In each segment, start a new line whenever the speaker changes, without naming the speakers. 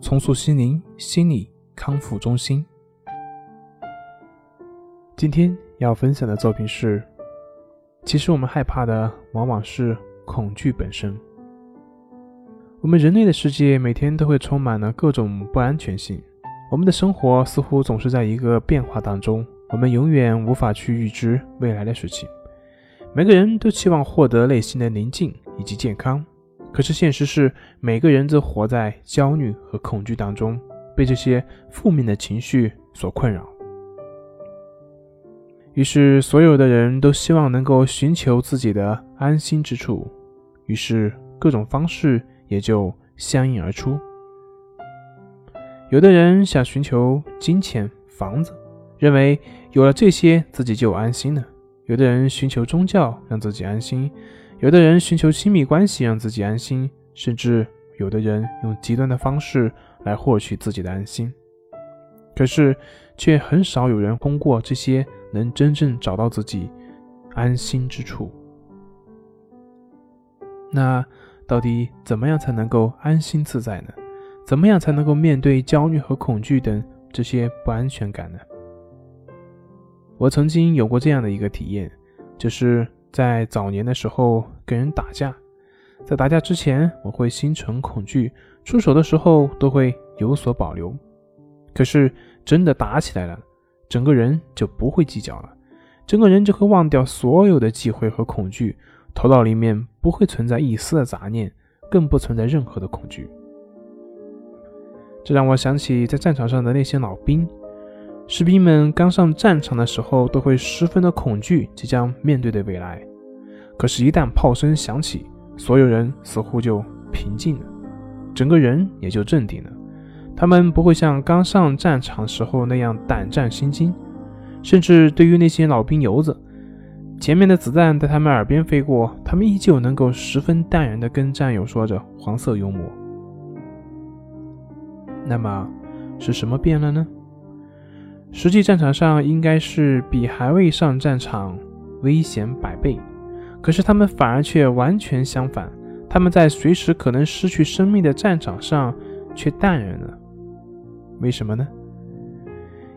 重塑心灵心理康复中心。今天要分享的作品是：其实我们害怕的往往是恐惧本身。我们人类的世界每天都会充满了各种不安全性，我们的生活似乎总是在一个变化当中，我们永远无法去预知未来的事情。每个人都期望获得内心的宁静以及健康。可是现实是，每个人都活在焦虑和恐惧当中，被这些负面的情绪所困扰。于是，所有的人都希望能够寻求自己的安心之处，于是各种方式也就相应而出。有的人想寻求金钱、房子，认为有了这些自己就安心了；有的人寻求宗教，让自己安心。有的人寻求亲密关系让自己安心，甚至有的人用极端的方式来获取自己的安心。可是，却很少有人通过这些能真正找到自己安心之处。那到底怎么样才能够安心自在呢？怎么样才能够面对焦虑和恐惧等这些不安全感呢？我曾经有过这样的一个体验，就是。在早年的时候跟人打架，在打架之前我会心存恐惧，出手的时候都会有所保留。可是真的打起来了，整个人就不会计较了，整个人就会忘掉所有的忌讳和恐惧，头脑里面不会存在一丝的杂念，更不存在任何的恐惧。这让我想起在战场上的那些老兵。士兵们刚上战场的时候，都会十分的恐惧即将面对的未来。可是，一旦炮声响起，所有人似乎就平静了，整个人也就镇定了。他们不会像刚上战场时候那样胆战心惊，甚至对于那些老兵油子，前面的子弹在他们耳边飞过，他们依旧能够十分淡然地跟战友说着黄色幽默。那么，是什么变了呢？实际战场上应该是比还未上战场危险百倍，可是他们反而却完全相反。他们在随时可能失去生命的战场上却淡然了。为什么呢？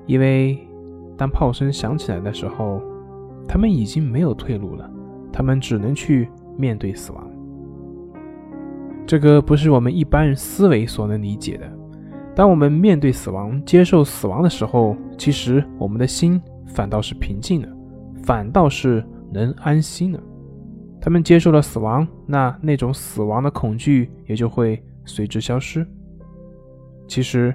因为当炮声响起来的时候，他们已经没有退路了，他们只能去面对死亡。这个不是我们一般人思维所能理解的。当我们面对死亡、接受死亡的时候，其实我们的心反倒是平静的，反倒是能安心的。他们接受了死亡，那那种死亡的恐惧也就会随之消失。其实，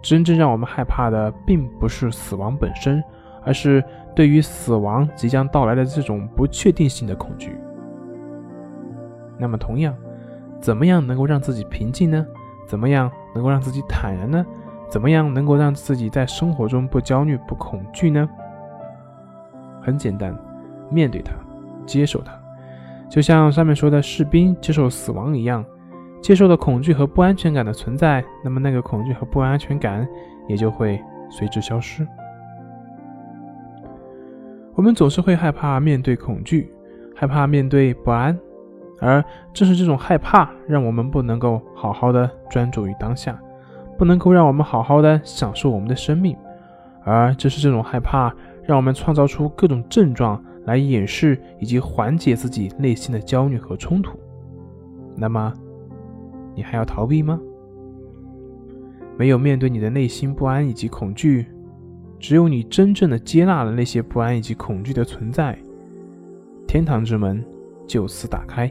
真正让我们害怕的，并不是死亡本身，而是对于死亡即将到来的这种不确定性的恐惧。那么，同样，怎么样能够让自己平静呢？怎么样能够让自己坦然呢？怎么样能够让自己在生活中不焦虑、不恐惧呢？很简单，面对它，接受它，就像上面说的士兵接受死亡一样，接受了恐惧和不安全感的存在，那么那个恐惧和不安全感也就会随之消失。我们总是会害怕面对恐惧，害怕面对不安。而正是这种害怕，让我们不能够好好的专注于当下，不能够让我们好好的享受我们的生命。而正是这种害怕，让我们创造出各种症状来掩饰以及缓解自己内心的焦虑和冲突。那么，你还要逃避吗？没有面对你的内心不安以及恐惧，只有你真正的接纳了那些不安以及恐惧的存在，天堂之门就此打开。